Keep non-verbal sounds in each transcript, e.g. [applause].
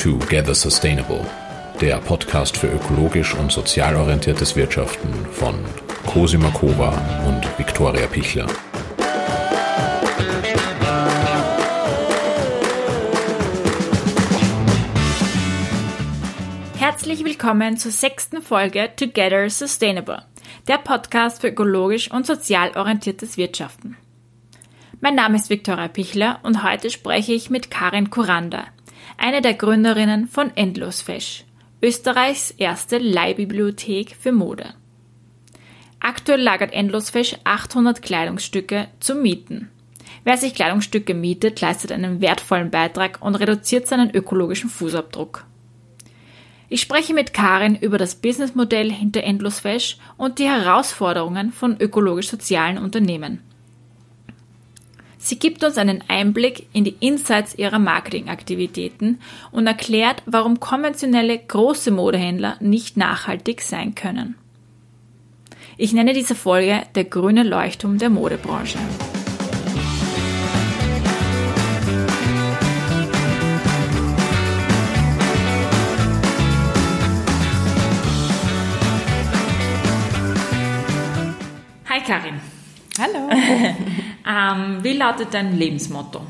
Together Sustainable, der Podcast für ökologisch und sozial orientiertes Wirtschaften von Cosima Kova und Viktoria Pichler. Herzlich willkommen zur sechsten Folge Together Sustainable, der Podcast für ökologisch und sozial orientiertes Wirtschaften. Mein Name ist Viktoria Pichler und heute spreche ich mit Karin Kuranda, eine der Gründerinnen von Endlosfesch, Österreichs erste Leihbibliothek für Mode. Aktuell lagert Endlosfesch 800 Kleidungsstücke zum Mieten. Wer sich Kleidungsstücke mietet, leistet einen wertvollen Beitrag und reduziert seinen ökologischen Fußabdruck. Ich spreche mit Karin über das Businessmodell hinter Endlosfesch und die Herausforderungen von ökologisch-sozialen Unternehmen. Sie gibt uns einen Einblick in die Insights ihrer Marketingaktivitäten und erklärt, warum konventionelle große Modehändler nicht nachhaltig sein können. Ich nenne diese Folge der grüne Leuchtturm der Modebranche. Hi Karin. Hallo. [laughs] ähm, wie lautet dein Lebensmotto?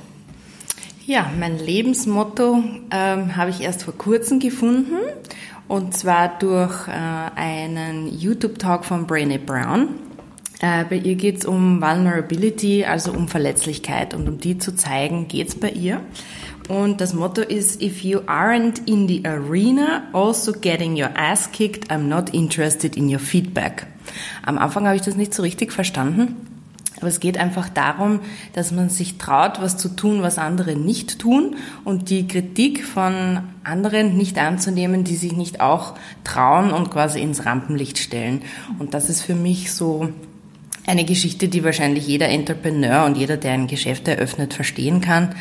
Ja, mein Lebensmotto ähm, habe ich erst vor kurzem gefunden und zwar durch äh, einen YouTube-Talk von Brené Brown. Äh, bei ihr geht es um Vulnerability, also um Verletzlichkeit und um die zu zeigen, geht es bei ihr. Und das Motto ist, if you aren't in the arena, also getting your ass kicked, I'm not interested in your feedback. Am Anfang habe ich das nicht so richtig verstanden. Aber es geht einfach darum, dass man sich traut, was zu tun, was andere nicht tun und die Kritik von anderen nicht anzunehmen, die sich nicht auch trauen und quasi ins Rampenlicht stellen. Und das ist für mich so eine Geschichte, die wahrscheinlich jeder Entrepreneur und jeder, der ein Geschäft eröffnet, verstehen kann,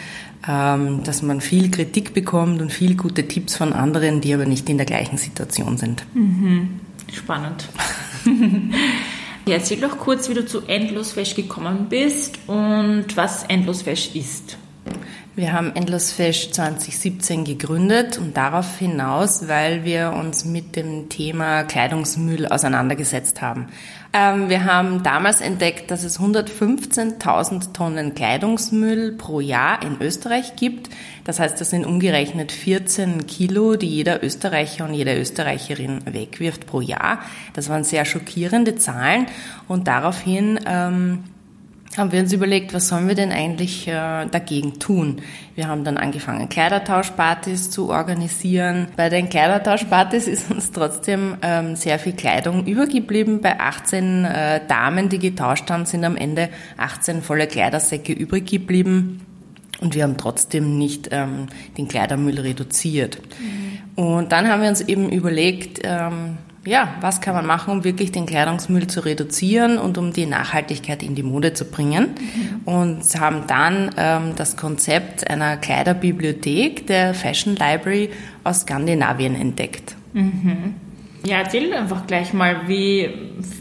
ähm, dass man viel Kritik bekommt und viel gute Tipps von anderen, die aber nicht in der gleichen Situation sind. Mhm. Spannend. [laughs] Erzähl doch kurz, wie du zu Endlosfesch gekommen bist und was Endlosfesch ist. Wir haben Endlosfesch 2017 gegründet und darauf hinaus, weil wir uns mit dem Thema Kleidungsmüll auseinandergesetzt haben. Ähm, wir haben damals entdeckt, dass es 115.000 Tonnen Kleidungsmüll pro Jahr in Österreich gibt. Das heißt, das sind umgerechnet 14 Kilo, die jeder Österreicher und jede Österreicherin wegwirft pro Jahr. Das waren sehr schockierende Zahlen und daraufhin ähm, haben wir uns überlegt, was sollen wir denn eigentlich äh, dagegen tun? Wir haben dann angefangen, Kleidertauschpartys zu organisieren. Bei den Kleidertauschpartys ist uns trotzdem ähm, sehr viel Kleidung übergeblieben. Bei 18 äh, Damen, die getauscht haben, sind am Ende 18 volle Kleidersäcke übrig geblieben. Und wir haben trotzdem nicht ähm, den Kleidermüll reduziert. Mhm. Und dann haben wir uns eben überlegt, ähm, ja, was kann man machen, um wirklich den Kleidungsmüll zu reduzieren und um die Nachhaltigkeit in die Mode zu bringen. Mhm. Und haben dann ähm, das Konzept einer Kleiderbibliothek der Fashion Library aus Skandinavien entdeckt. Mhm. Ja, erzähl einfach gleich mal, wie,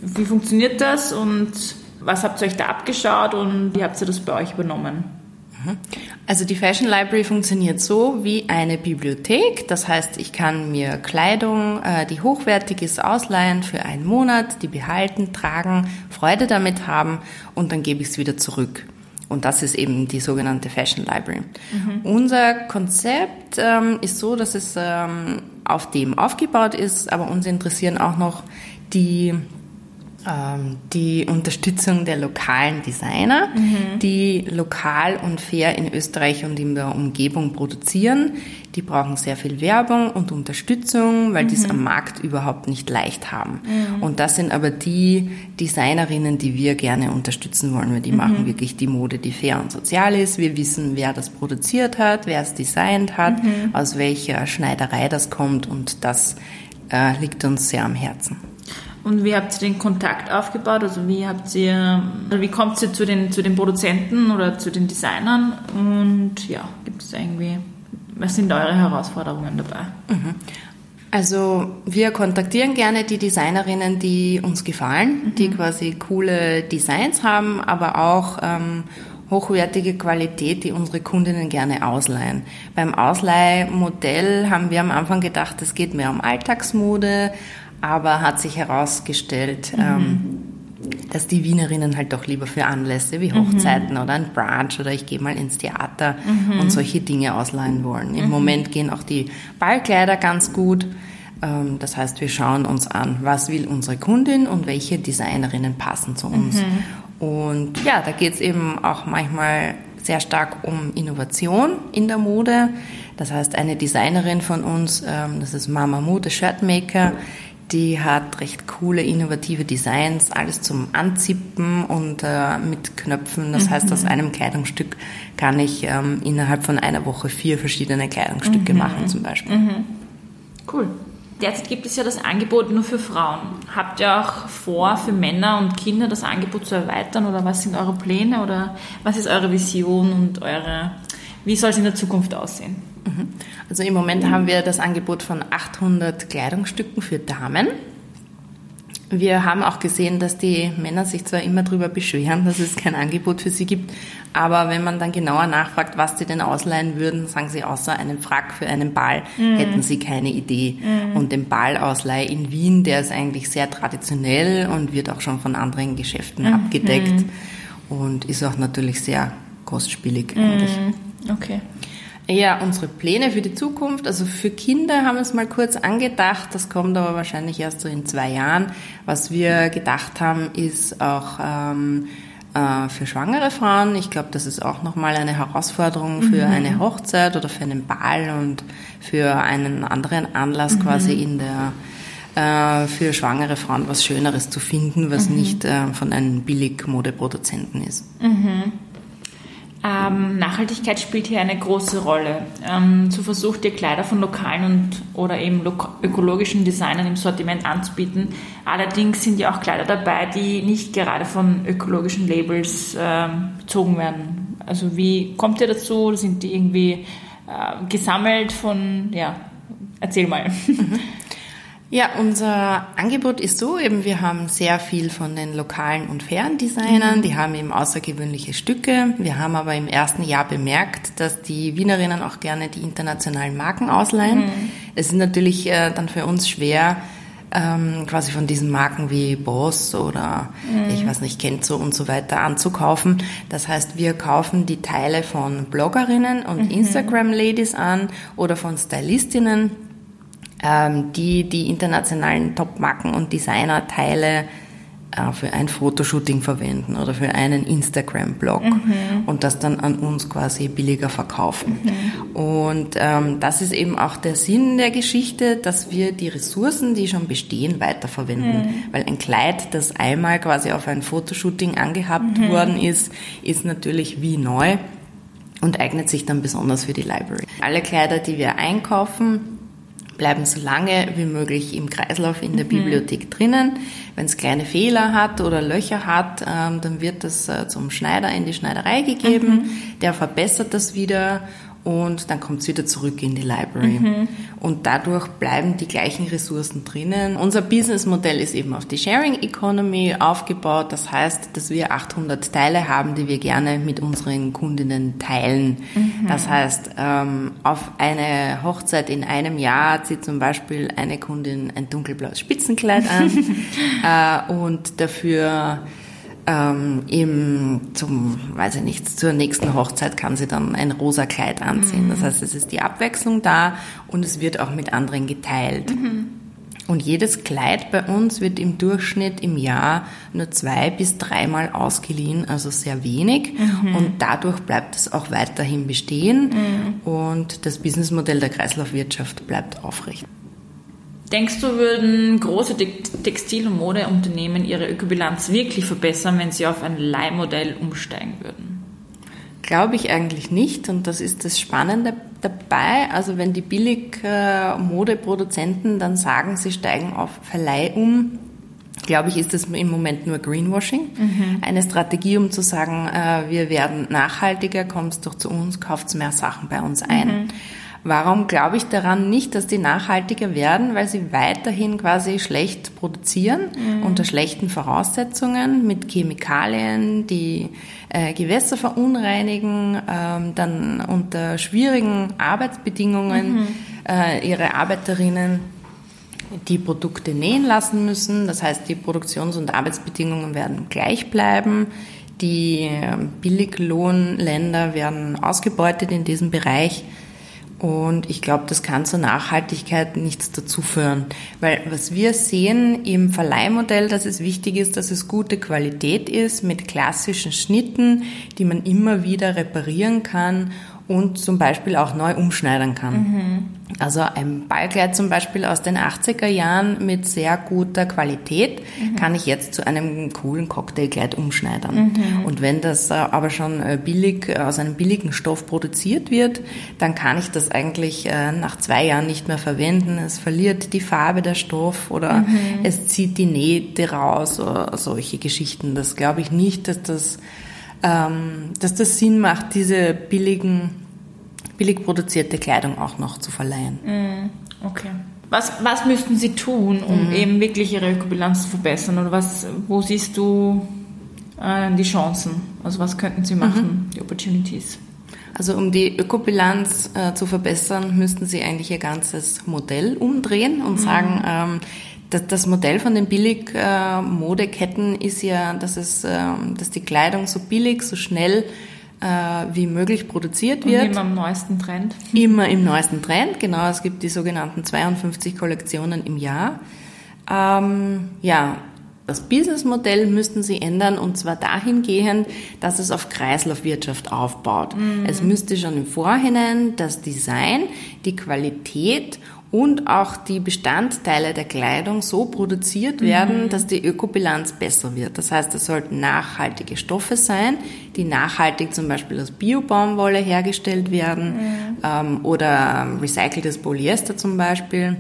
wie funktioniert das und was habt ihr euch da abgeschaut und wie habt ihr das bei euch übernommen? Also die Fashion Library funktioniert so wie eine Bibliothek. Das heißt, ich kann mir Kleidung, äh, die hochwertig ist, ausleihen für einen Monat, die behalten, tragen, Freude damit haben und dann gebe ich es wieder zurück. Und das ist eben die sogenannte Fashion Library. Mhm. Unser Konzept ähm, ist so, dass es ähm, auf dem aufgebaut ist, aber uns interessieren auch noch die die Unterstützung der lokalen Designer, mhm. die lokal und fair in Österreich und in der Umgebung produzieren. Die brauchen sehr viel Werbung und Unterstützung, weil mhm. die es am Markt überhaupt nicht leicht haben. Mhm. Und das sind aber die Designerinnen, die wir gerne unterstützen wollen, weil die mhm. machen wirklich die Mode, die fair und sozial ist. Wir wissen, wer das produziert hat, wer es designt hat, mhm. aus welcher Schneiderei das kommt und das äh, liegt uns sehr am Herzen. Und wie habt ihr den Kontakt aufgebaut? Also wie habt ihr, wie kommt ihr zu den, zu den Produzenten oder zu den Designern? Und ja, gibt es irgendwie, was sind eure Herausforderungen dabei? Mhm. Also wir kontaktieren gerne die Designerinnen, die uns gefallen, mhm. die quasi coole Designs haben, aber auch ähm, hochwertige Qualität, die unsere Kundinnen gerne ausleihen. Beim Ausleihmodell haben wir am Anfang gedacht, es geht mehr um Alltagsmode, aber hat sich herausgestellt, mhm. ähm, dass die Wienerinnen halt doch lieber für Anlässe wie Hochzeiten mhm. oder ein Brunch oder ich gehe mal ins Theater mhm. und solche Dinge ausleihen wollen. Im mhm. Moment gehen auch die Ballkleider ganz gut. Ähm, das heißt, wir schauen uns an, was will unsere Kundin und welche Designerinnen passen zu uns. Mhm. Und ja, da geht es eben auch manchmal sehr stark um Innovation in der Mode. Das heißt, eine Designerin von uns, ähm, das ist Mama Mode Shirtmaker, die hat recht coole, innovative Designs, alles zum Anzippen und äh, mit Knöpfen. Das mhm. heißt, aus einem Kleidungsstück kann ich ähm, innerhalb von einer Woche vier verschiedene Kleidungsstücke mhm. machen zum Beispiel. Mhm. Cool. Derzeit gibt es ja das Angebot nur für Frauen. Habt ihr auch vor, für Männer und Kinder das Angebot zu erweitern oder was sind eure Pläne oder was ist eure Vision und eure, wie soll es in der Zukunft aussehen? Mhm. Also im Moment haben wir das Angebot von 800 Kleidungsstücken für Damen. Wir haben auch gesehen, dass die Männer sich zwar immer darüber beschweren, dass es kein Angebot für sie gibt, aber wenn man dann genauer nachfragt, was sie denn ausleihen würden, sagen sie, außer einem Frack für einen Ball mhm. hätten sie keine Idee. Mhm. Und den Ballausleih in Wien, der ist eigentlich sehr traditionell und wird auch schon von anderen Geschäften mhm. abgedeckt und ist auch natürlich sehr kostspielig eigentlich. Mhm. Okay. Ja, unsere Pläne für die Zukunft. Also für Kinder haben wir es mal kurz angedacht. Das kommt aber wahrscheinlich erst so in zwei Jahren. Was wir gedacht haben, ist auch ähm, äh, für schwangere Frauen. Ich glaube, das ist auch nochmal eine Herausforderung für mhm. eine Hochzeit oder für einen Ball und für einen anderen Anlass mhm. quasi in der äh, für schwangere Frauen was Schöneres zu finden, was mhm. nicht äh, von einem Billigmodeproduzenten ist. Mhm. Ähm, Nachhaltigkeit spielt hier eine große Rolle. Ähm, so versucht ihr Kleider von lokalen und oder eben ökologischen Designern im Sortiment anzubieten. Allerdings sind ja auch Kleider dabei, die nicht gerade von ökologischen Labels äh, bezogen werden. Also wie kommt ihr dazu? Sind die irgendwie äh, gesammelt von, ja, erzähl mal. [laughs] Ja, unser Angebot ist so, eben wir haben sehr viel von den lokalen und fairen Designern, mhm. die haben eben außergewöhnliche Stücke. Wir haben aber im ersten Jahr bemerkt, dass die Wienerinnen auch gerne die internationalen Marken ausleihen. Mhm. Es ist natürlich äh, dann für uns schwer, ähm, quasi von diesen Marken wie Boss oder mhm. ich weiß nicht, Kenzo und so weiter anzukaufen. Das heißt, wir kaufen die Teile von Bloggerinnen und mhm. Instagram-Ladies an oder von Stylistinnen die die internationalen Top-Marken und Designer-Teile äh, für ein Fotoshooting verwenden oder für einen Instagram-Blog mhm. und das dann an uns quasi billiger verkaufen. Mhm. Und ähm, das ist eben auch der Sinn der Geschichte, dass wir die Ressourcen, die schon bestehen, weiterverwenden. Mhm. Weil ein Kleid, das einmal quasi auf ein Fotoshooting angehabt mhm. worden ist, ist natürlich wie neu und eignet sich dann besonders für die Library. Alle Kleider, die wir einkaufen, bleiben so lange wie möglich im Kreislauf in der mhm. Bibliothek drinnen. Wenn es kleine Fehler hat oder Löcher hat, ähm, dann wird das äh, zum Schneider in die Schneiderei gegeben. Mhm. Der verbessert das wieder und dann kommt es wieder zurück in die Library. Mhm. Und dadurch bleiben die gleichen Ressourcen drinnen. Unser Businessmodell ist eben auf die Sharing Economy aufgebaut. Das heißt, dass wir 800 Teile haben, die wir gerne mit unseren Kundinnen teilen. Mhm. Das heißt, ähm, auf eine Hochzeit in einem Jahr zieht zum Beispiel eine Kundin ein dunkelblaues Spitzenkleid an [laughs] äh, und dafür ähm, eben zum, weiß ich nicht, zur nächsten Hochzeit kann sie dann ein rosa Kleid anziehen. Mhm. Das heißt, es ist die Abwechslung da und es wird auch mit anderen geteilt. Mhm. Und jedes Kleid bei uns wird im Durchschnitt im Jahr nur zwei bis dreimal ausgeliehen, also sehr wenig. Mhm. Und dadurch bleibt es auch weiterhin bestehen mhm. und das Businessmodell der Kreislaufwirtschaft bleibt aufrecht. Denkst du, würden große Textil- und Modeunternehmen ihre Ökobilanz wirklich verbessern, wenn sie auf ein Leihmodell umsteigen würden? Glaube ich eigentlich nicht und das ist das Spannende dabei. Also wenn die Billig-Modeproduzenten dann sagen, sie steigen auf Verleih um, glaube ich, ist das im Moment nur Greenwashing. Mhm. Eine Strategie, um zu sagen, äh, wir werden nachhaltiger, kommst doch zu uns, kauft mehr Sachen bei uns ein. Mhm. Warum glaube ich daran nicht, dass die nachhaltiger werden? Weil sie weiterhin quasi schlecht produzieren, mhm. unter schlechten Voraussetzungen, mit Chemikalien, die äh, Gewässer verunreinigen, ähm, dann unter schwierigen Arbeitsbedingungen mhm. äh, ihre Arbeiterinnen die Produkte nähen lassen müssen. Das heißt, die Produktions- und Arbeitsbedingungen werden gleich bleiben. Die äh, Billiglohnländer werden ausgebeutet in diesem Bereich. Und ich glaube, das kann zur Nachhaltigkeit nichts dazu führen. Weil was wir sehen im Verleihmodell, dass es wichtig ist, dass es gute Qualität ist mit klassischen Schnitten, die man immer wieder reparieren kann und zum Beispiel auch neu umschneidern kann. Mhm. Also ein Ballkleid zum Beispiel aus den 80er Jahren mit sehr guter Qualität mhm. kann ich jetzt zu einem coolen Cocktailkleid umschneidern. Mhm. Und wenn das äh, aber schon äh, billig äh, aus einem billigen Stoff produziert wird, dann kann ich das eigentlich nach zwei Jahren nicht mehr verwenden. Es verliert die Farbe der Stoff oder mhm. es zieht die Nähte raus oder solche Geschichten. Das glaube ich nicht, dass das dass das Sinn macht, diese billigen, billig produzierte Kleidung auch noch zu verleihen. Mm, okay. Was, was müssten Sie tun, um mhm. eben wirklich Ihre Ökobilanz zu verbessern? Oder was, wo siehst du äh, die Chancen? Also was könnten Sie machen, mhm. die Opportunities? Also um die Ökobilanz äh, zu verbessern, müssten Sie eigentlich Ihr ganzes Modell umdrehen und mhm. sagen, ähm, das Modell von den Billigmodeketten ist ja, dass, es, ähm, dass die Kleidung so billig, so schnell äh, wie möglich produziert wird. Und immer im neuesten Trend. Immer im neuesten Trend, genau. Es gibt die sogenannten 52 Kollektionen im Jahr. Ähm, ja, das Businessmodell müssten sie ändern und zwar dahingehend, dass es auf Kreislaufwirtschaft aufbaut. Mhm. Es müsste schon im Vorhinein das Design, die Qualität und auch die Bestandteile der Kleidung so produziert werden, mhm. dass die Ökobilanz besser wird. Das heißt, es sollten nachhaltige Stoffe sein, die nachhaltig zum Beispiel aus Biobaumwolle hergestellt werden mhm. ähm, oder recyceltes Polyester zum Beispiel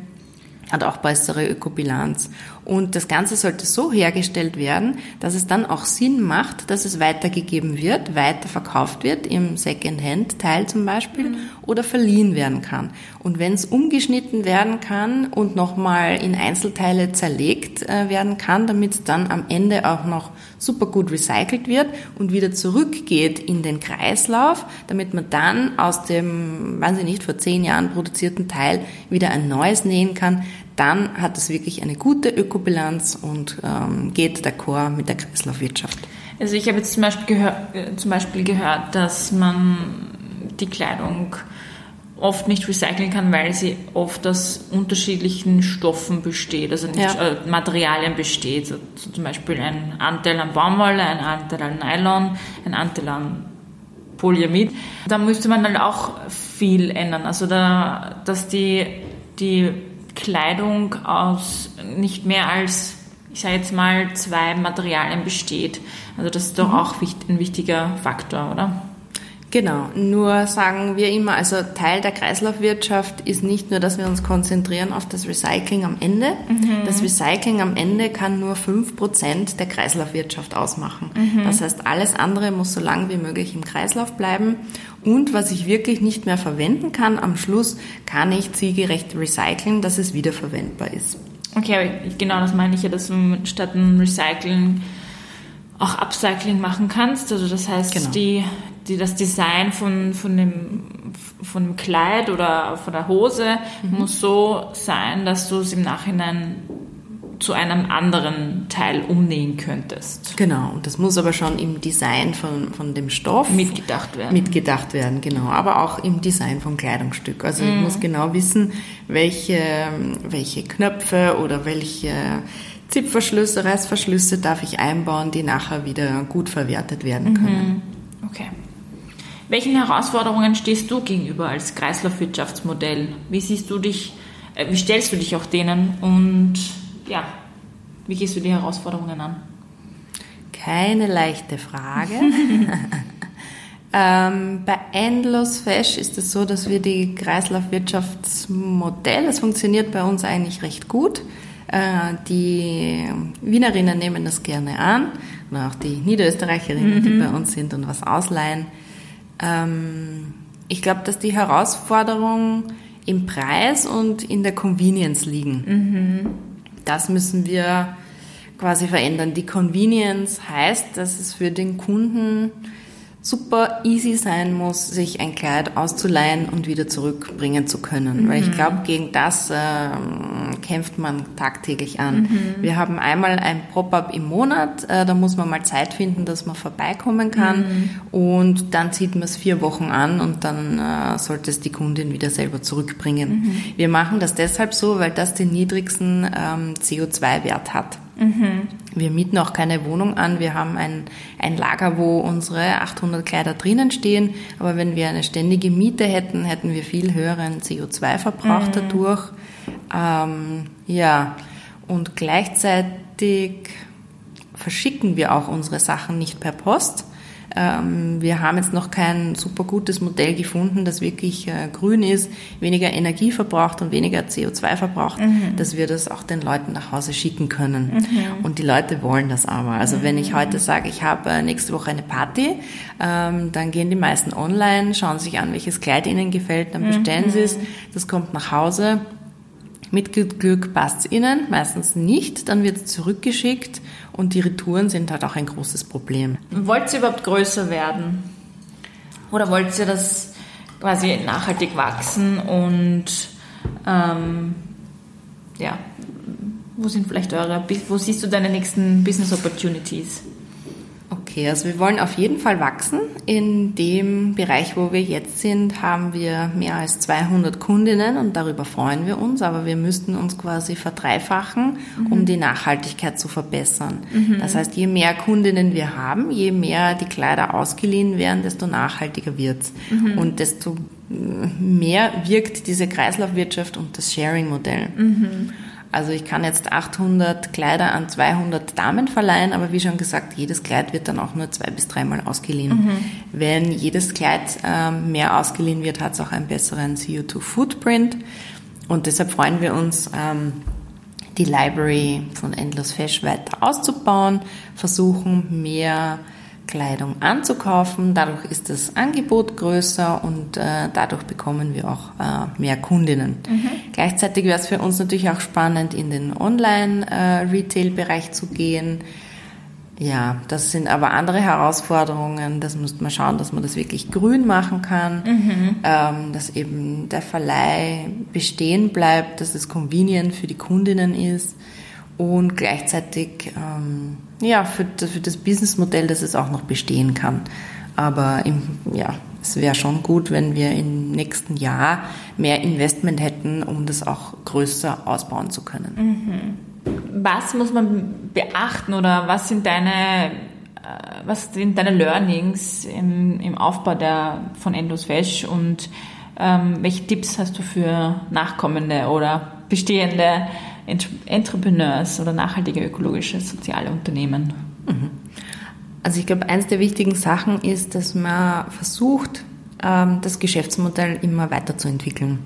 hat auch bessere Ökobilanz. Und das Ganze sollte so hergestellt werden, dass es dann auch Sinn macht, dass es weitergegeben wird, weiterverkauft wird, im Second-Hand-Teil zum Beispiel, mhm. oder verliehen werden kann. Und wenn es umgeschnitten werden kann und nochmal in Einzelteile zerlegt äh, werden kann, damit es dann am Ende auch noch super gut recycelt wird und wieder zurückgeht in den Kreislauf, damit man dann aus dem, weiß ich nicht, vor zehn Jahren produzierten Teil wieder ein neues nähen kann, dann hat es wirklich eine gute Ökobilanz und ähm, geht d'accord mit der Kreislaufwirtschaft. Also ich habe jetzt zum Beispiel, gehör, äh, zum Beispiel gehört, dass man die Kleidung oft nicht recyceln kann, weil sie oft aus unterschiedlichen Stoffen besteht, also nicht, ja. äh, Materialien besteht. So, so zum Beispiel ein Anteil an Baumwolle, ein Anteil an Nylon, ein Anteil an Polyamid. Da müsste man dann auch viel ändern. Also da, dass die, die Kleidung aus nicht mehr als, ich sage jetzt mal, zwei Materialien besteht. Also das ist doch mhm. auch ein wichtiger Faktor, oder? Genau, nur sagen wir immer, also Teil der Kreislaufwirtschaft ist nicht nur, dass wir uns konzentrieren auf das Recycling am Ende. Mhm. Das Recycling am Ende kann nur 5% der Kreislaufwirtschaft ausmachen. Mhm. Das heißt, alles andere muss so lange wie möglich im Kreislauf bleiben. Und was ich wirklich nicht mehr verwenden kann, am Schluss kann ich zielgerecht recyceln, dass es wiederverwendbar ist. Okay, genau das meine ich ja, dass du statt ein Recyceln auch Upcycling machen kannst. Also das heißt, genau. die, die, das Design von, von, dem, von dem Kleid oder von der Hose mhm. muss so sein, dass du es im Nachhinein zu einem anderen Teil umnähen könntest. Genau, und das muss aber schon im Design von, von dem Stoff mitgedacht werden. Mitgedacht werden, genau. Aber auch im Design vom Kleidungsstück. Also mhm. ich muss genau wissen, welche, welche Knöpfe oder welche Zipverschlüsse, Reißverschlüsse darf ich einbauen, die nachher wieder gut verwertet werden können. Mhm. Okay. Welchen Herausforderungen stehst du gegenüber als Kreislaufwirtschaftsmodell? Wie siehst du dich, äh, wie stellst du dich auch denen und ja, wie gehst du die Herausforderungen an? Keine leichte Frage. [laughs] [laughs] ähm, bei Endlos Fesch ist es so, dass wir die Kreislaufwirtschaftsmodell, das funktioniert bei uns eigentlich recht gut. Äh, die Wienerinnen nehmen das gerne an und auch die Niederösterreicherinnen, mhm. die bei uns sind und was ausleihen. Ähm, Ich glaube, dass die Herausforderungen im Preis und in der Convenience liegen. Mhm. Das müssen wir quasi verändern. Die Convenience heißt, dass es für den Kunden super easy sein muss, sich ein Kleid auszuleihen und wieder zurückbringen zu können. Mhm. Weil ich glaube, gegen das äh, kämpft man tagtäglich an. Mhm. Wir haben einmal ein Pop-up im Monat, äh, da muss man mal Zeit finden, dass man vorbeikommen kann mhm. und dann zieht man es vier Wochen an und dann äh, sollte es die Kundin wieder selber zurückbringen. Mhm. Wir machen das deshalb so, weil das den niedrigsten ähm, CO2-Wert hat. Mhm. Wir mieten auch keine Wohnung an. Wir haben ein, ein Lager, wo unsere 800 Kleider drinnen stehen. Aber wenn wir eine ständige Miete hätten, hätten wir viel höheren CO2-Verbrauch mhm. dadurch. Ähm, ja, und gleichzeitig verschicken wir auch unsere Sachen nicht per Post, wir haben jetzt noch kein super gutes Modell gefunden, das wirklich äh, grün ist, weniger Energie verbraucht und weniger CO2 verbraucht, mhm. dass wir das auch den Leuten nach Hause schicken können. Mhm. Und die Leute wollen das aber. Also mhm. wenn ich heute sage, ich habe äh, nächste Woche eine Party, ähm, dann gehen die meisten online, schauen sich an, welches Kleid ihnen gefällt, dann bestellen sie es, mhm. das kommt nach Hause. Mit Glück passt es ihnen, meistens nicht, dann wird es zurückgeschickt und die Retouren sind halt auch ein großes Problem. Wollt ihr überhaupt größer werden? Oder wollt ihr das quasi nachhaltig wachsen und ähm, ja, wo sind vielleicht eure, wo siehst du deine nächsten Business Opportunities? Okay, also wir wollen auf jeden Fall wachsen. In dem Bereich, wo wir jetzt sind, haben wir mehr als 200 Kundinnen und darüber freuen wir uns, aber wir müssten uns quasi verdreifachen, mhm. um die Nachhaltigkeit zu verbessern. Mhm. Das heißt, je mehr Kundinnen wir haben, je mehr die Kleider ausgeliehen werden, desto nachhaltiger wird's mhm. und desto mehr wirkt diese Kreislaufwirtschaft und das Sharing-Modell. Also ich kann jetzt 800 Kleider an 200 Damen verleihen, aber wie schon gesagt, jedes Kleid wird dann auch nur zwei bis dreimal ausgeliehen. Mhm. Wenn jedes Kleid äh, mehr ausgeliehen wird, hat es auch einen besseren CO2-Footprint. Und deshalb freuen wir uns, ähm, die Library von Endless Fesh weiter auszubauen, versuchen mehr Kleidung anzukaufen. Dadurch ist das Angebot größer und äh, dadurch bekommen wir auch äh, mehr Kundinnen. Mhm. Gleichzeitig wäre es für uns natürlich auch spannend, in den Online-Retail-Bereich äh, zu gehen. Ja, das sind aber andere Herausforderungen. Das muss man schauen, dass man das wirklich grün machen kann, mhm. ähm, dass eben der Verleih bestehen bleibt, dass es convenient für die Kundinnen ist und gleichzeitig ähm, ja, für, für das Businessmodell, dass es auch noch bestehen kann. Aber im, ja, es wäre schon gut, wenn wir im nächsten Jahr mehr Investment hätten, um das auch größer ausbauen zu können. Mhm. Was muss man beachten oder was sind deine, äh, was sind deine Learnings im, im Aufbau der, von Endos Fesch und ähm, welche Tipps hast du für nachkommende oder bestehende Entrepreneurs oder nachhaltige ökologische soziale Unternehmen? Mhm. Also ich glaube, eines der wichtigen Sachen ist, dass man versucht, ähm, das Geschäftsmodell immer weiterzuentwickeln.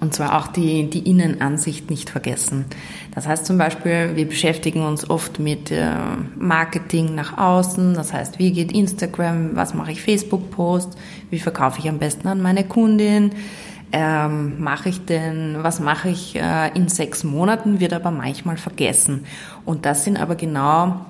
Und zwar auch die, die Innenansicht nicht vergessen. Das heißt zum Beispiel, wir beschäftigen uns oft mit äh, Marketing nach außen. Das heißt, wie geht Instagram? Was mache ich Facebook-Post? Wie verkaufe ich am besten an meine Kundin? Ähm, mache ich denn, was mache ich äh, in sechs Monaten, wird aber manchmal vergessen. Und das sind aber genau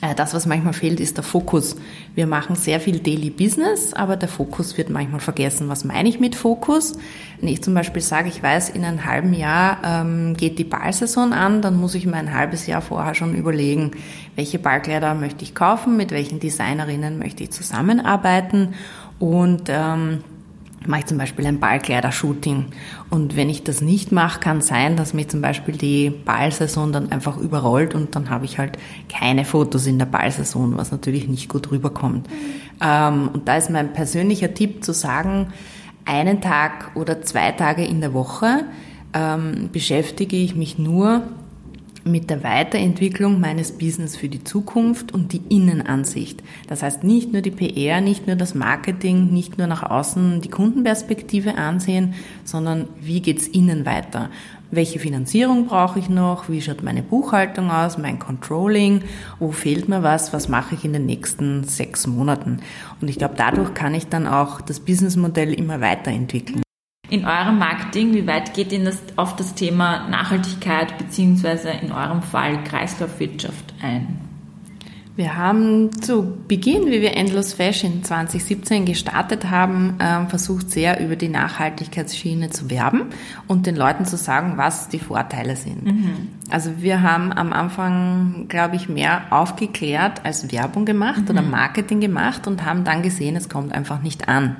äh, das, was manchmal fehlt, ist der Fokus. Wir machen sehr viel Daily Business, aber der Fokus wird manchmal vergessen. Was meine ich mit Fokus? Wenn ich zum Beispiel sage, ich weiß, in einem halben Jahr ähm, geht die Ballsaison an, dann muss ich mir ein halbes Jahr vorher schon überlegen, welche Ballkleider möchte ich kaufen, mit welchen Designerinnen möchte ich zusammenarbeiten und ähm, mache ich zum Beispiel ein Ballkleider-Shooting. Und wenn ich das nicht mache, kann sein, dass mich zum Beispiel die Ballsaison dann einfach überrollt und dann habe ich halt keine Fotos in der Ballsaison, was natürlich nicht gut rüberkommt. Mhm. und da ist mein persönlicher Tipp zu sagen, einen Tag oder zwei Tage in der Woche ähm, beschäftige ich mich nur mit der Weiterentwicklung meines Business für die Zukunft und die Innenansicht. Das heißt nicht nur die PR, nicht nur das Marketing, nicht nur nach außen die Kundenperspektive ansehen, sondern wie geht's innen weiter? welche Finanzierung brauche ich noch, wie schaut meine Buchhaltung aus, mein Controlling, wo fehlt mir was, was mache ich in den nächsten sechs Monaten. Und ich glaube, dadurch kann ich dann auch das Businessmodell immer weiterentwickeln. In eurem Marketing, wie weit geht Ihnen das auf das Thema Nachhaltigkeit beziehungsweise in eurem Fall Kreislaufwirtschaft ein? Wir haben zu Beginn, wie wir Endless Fashion 2017 gestartet haben, ähm, versucht sehr über die Nachhaltigkeitsschiene zu werben und den Leuten zu sagen, was die Vorteile sind. Mhm. Also wir haben am Anfang, glaube ich, mehr aufgeklärt als Werbung gemacht mhm. oder Marketing gemacht und haben dann gesehen, es kommt einfach nicht an.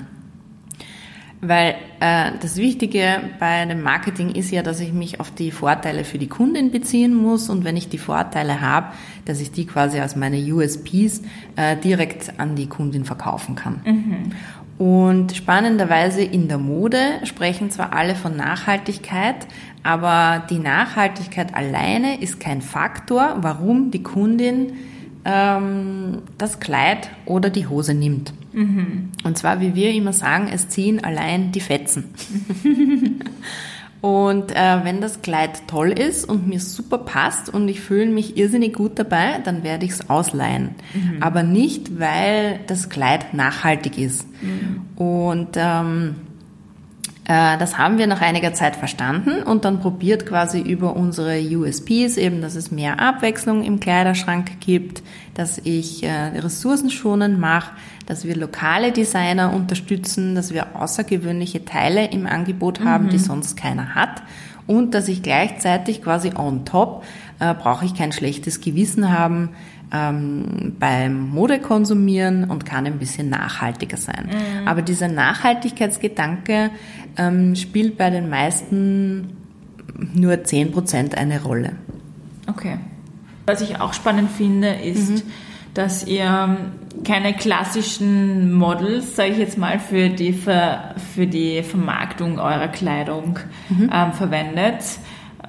Weil äh, das Wichtige bei dem Marketing ist ja, dass ich mich auf die Vorteile für die Kundin beziehen muss und wenn ich die Vorteile habe, dass ich die quasi als meine USPs äh, direkt an die Kundin verkaufen kann. Mhm. Und spannenderweise in der Mode sprechen zwar alle von Nachhaltigkeit, aber die Nachhaltigkeit alleine ist kein Faktor, warum die Kundin ähm, das Kleid oder die Hose nimmt. Mhm. Und zwar, wie wir immer sagen, es ziehen allein die Fetzen. [laughs] und äh, wenn das Kleid toll ist und mir super passt und ich fühle mich irrsinnig gut dabei, dann werde ich es ausleihen. Mhm. Aber nicht, weil das Kleid nachhaltig ist. Mhm. Und ähm, äh, das haben wir nach einiger Zeit verstanden und dann probiert quasi über unsere USPs eben, dass es mehr Abwechslung im Kleiderschrank gibt, dass ich äh, ressourcenschonend mache, dass wir lokale Designer unterstützen, dass wir außergewöhnliche Teile im Angebot haben, mhm. die sonst keiner hat und dass ich gleichzeitig quasi on top äh, brauche ich kein schlechtes Gewissen haben ähm, beim Modekonsumieren und kann ein bisschen nachhaltiger sein. Mhm. Aber dieser Nachhaltigkeitsgedanke ähm, spielt bei den meisten nur 10% eine Rolle. Okay. Was ich auch spannend finde, ist, mhm. dass ihr keine klassischen Models, sage ich jetzt mal, für die, Ver, für die Vermarktung eurer Kleidung mhm. ähm, verwendet.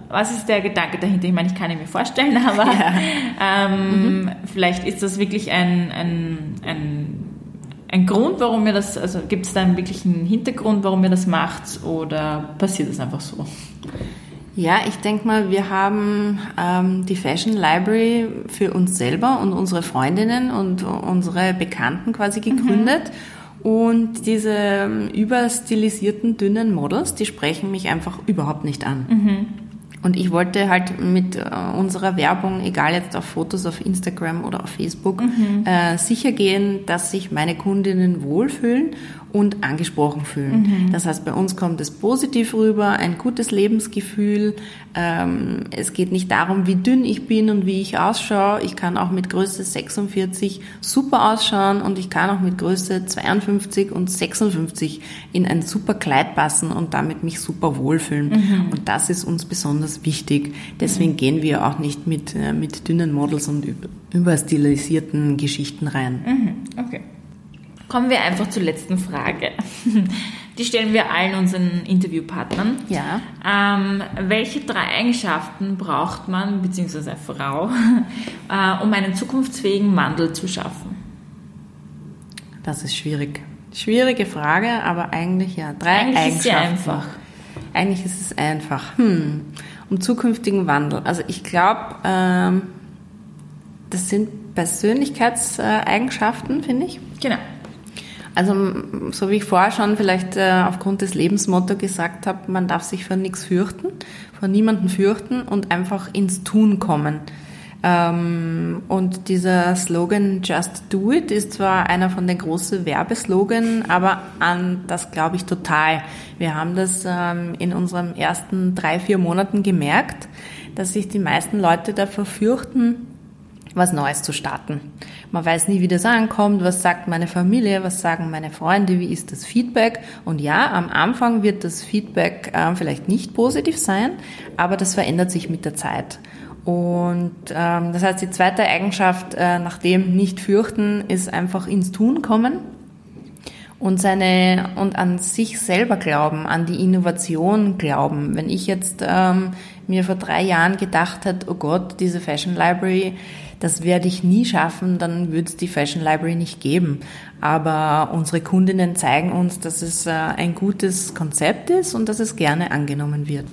Was ist der Gedanke dahinter? Ich meine, ich kann ihn mir vorstellen, [laughs] aber ja. ähm, mhm. vielleicht ist das wirklich ein, ein, ein, ein Grund, warum ihr das, also gibt es da einen wirklichen Hintergrund, warum ihr das macht oder passiert das einfach so? Ja, ich denke mal, wir haben ähm, die Fashion Library für uns selber und unsere Freundinnen und unsere Bekannten quasi gegründet. Mhm. Und diese ähm, überstilisierten, dünnen Models, die sprechen mich einfach überhaupt nicht an. Mhm. Und ich wollte halt mit äh, unserer Werbung, egal jetzt auf Fotos auf Instagram oder auf Facebook, mhm. äh, sicher gehen, dass sich meine Kundinnen wohlfühlen und angesprochen fühlen. Mhm. Das heißt, bei uns kommt es positiv rüber, ein gutes Lebensgefühl. Ähm, es geht nicht darum, wie dünn ich bin und wie ich ausschaue. Ich kann auch mit Größe 46 super ausschauen und ich kann auch mit Größe 52 und 56 in ein super Kleid passen und damit mich super wohlfühlen. Mhm. Und das ist uns besonders wichtig. Deswegen mhm. gehen wir auch nicht mit, äh, mit dünnen Models und überstilisierten Geschichten rein. Mhm. Okay. Kommen wir einfach zur letzten Frage. [laughs] Die stellen wir allen unseren Interviewpartnern. Ja. Ähm, welche drei Eigenschaften braucht man, beziehungsweise eine Frau, [laughs] äh, um einen zukunftsfähigen Wandel zu schaffen? Das ist schwierig. Schwierige Frage, aber eigentlich ja. Drei eigentlich Eigenschaften. Ist sie einfach. Eigentlich ist es einfach. Hm. Um zukünftigen Wandel. Also ich glaube, ähm, das sind Persönlichkeitseigenschaften, finde ich. Genau. Also so wie ich vorher schon vielleicht äh, aufgrund des Lebensmotto gesagt habe, man darf sich vor nichts fürchten, vor niemanden fürchten und einfach ins Tun kommen. Ähm, und dieser Slogan Just Do It ist zwar einer von den großen Werbeslogan, aber an das glaube ich total. Wir haben das ähm, in unseren ersten drei, vier Monaten gemerkt, dass sich die meisten Leute davor fürchten, was Neues zu starten. Man weiß nie, wie das ankommt, was sagt meine Familie, was sagen meine Freunde, wie ist das Feedback. Und ja, am Anfang wird das Feedback äh, vielleicht nicht positiv sein, aber das verändert sich mit der Zeit. Und ähm, das heißt, die zweite Eigenschaft äh, nach dem nicht fürchten, ist einfach ins Tun kommen und seine und an sich selber glauben, an die Innovation glauben. Wenn ich jetzt ähm, mir vor drei Jahren gedacht hätte, oh Gott, diese Fashion Library, das werde ich nie schaffen, dann würde es die Fashion Library nicht geben. Aber unsere Kundinnen zeigen uns, dass es äh, ein gutes Konzept ist und dass es gerne angenommen wird.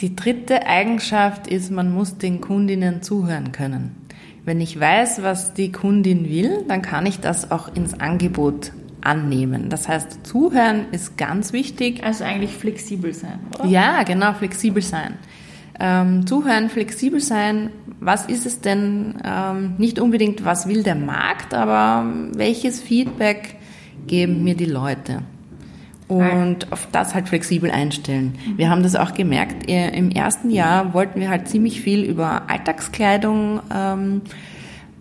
Die dritte Eigenschaft ist, man muss den Kundinnen zuhören können. Wenn ich weiß, was die Kundin will, dann kann ich das auch ins Angebot annehmen. Das heißt, zuhören ist ganz wichtig. Also eigentlich flexibel sein, oder? Ja, genau, flexibel sein. Ähm, zuhören, flexibel sein. Was ist es denn? Ähm, nicht unbedingt, was will der Markt, aber welches Feedback geben mir die Leute? und auf das halt flexibel einstellen. Wir haben das auch gemerkt, im ersten Jahr wollten wir halt ziemlich viel über Alltagskleidung, ähm,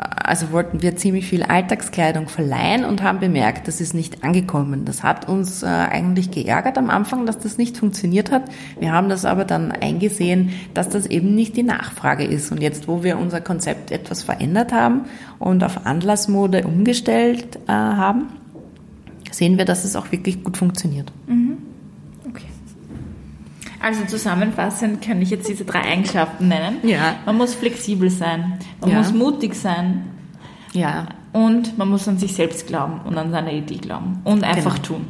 also wollten wir ziemlich viel Alltagskleidung verleihen und haben bemerkt, das ist nicht angekommen. Das hat uns äh, eigentlich geärgert am Anfang, dass das nicht funktioniert hat. Wir haben das aber dann eingesehen, dass das eben nicht die Nachfrage ist. Und jetzt, wo wir unser Konzept etwas verändert haben und auf Anlassmode umgestellt äh, haben, sehen wir, dass es auch wirklich gut funktioniert. Mhm. Also zusammenfassend kann ich jetzt diese drei Eigenschaften nennen. Ja. Man muss flexibel sein, man ja. muss mutig sein. Ja. Und man muss an sich selbst glauben und an seine Idee glauben und einfach genau. tun.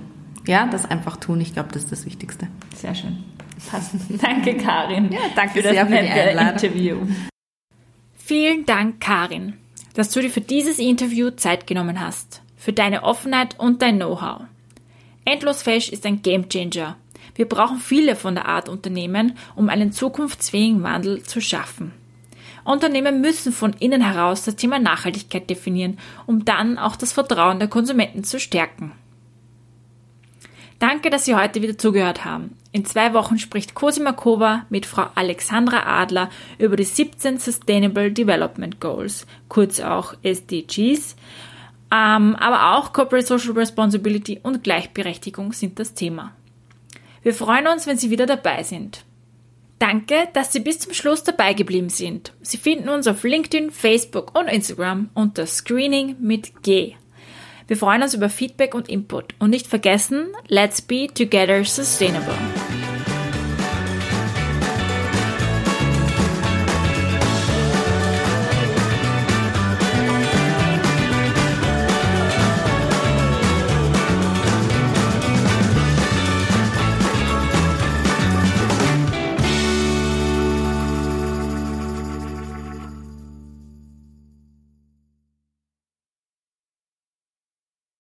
Ja, das einfach tun, ich glaube, das ist das Wichtigste. Sehr schön. Passt. [laughs] danke, Karin. Ja, danke für das sehr nette für die Interview. Vielen Dank, Karin, dass du dir für dieses Interview Zeit genommen hast für deine Offenheit und dein Know-how. Endlosfähig ist ein Gamechanger. Wir brauchen viele von der Art Unternehmen, um einen zukunftsfähigen Wandel zu schaffen. Unternehmen müssen von innen heraus das Thema Nachhaltigkeit definieren, um dann auch das Vertrauen der Konsumenten zu stärken. Danke, dass Sie heute wieder zugehört haben. In zwei Wochen spricht Cosima Kova mit Frau Alexandra Adler über die 17 Sustainable Development Goals, kurz auch SDGs, ähm, aber auch Corporate Social Responsibility und Gleichberechtigung sind das Thema. Wir freuen uns, wenn Sie wieder dabei sind. Danke, dass Sie bis zum Schluss dabei geblieben sind. Sie finden uns auf LinkedIn, Facebook und Instagram unter Screening mit G. Wir freuen uns über Feedback und Input und nicht vergessen, let's be together sustainable.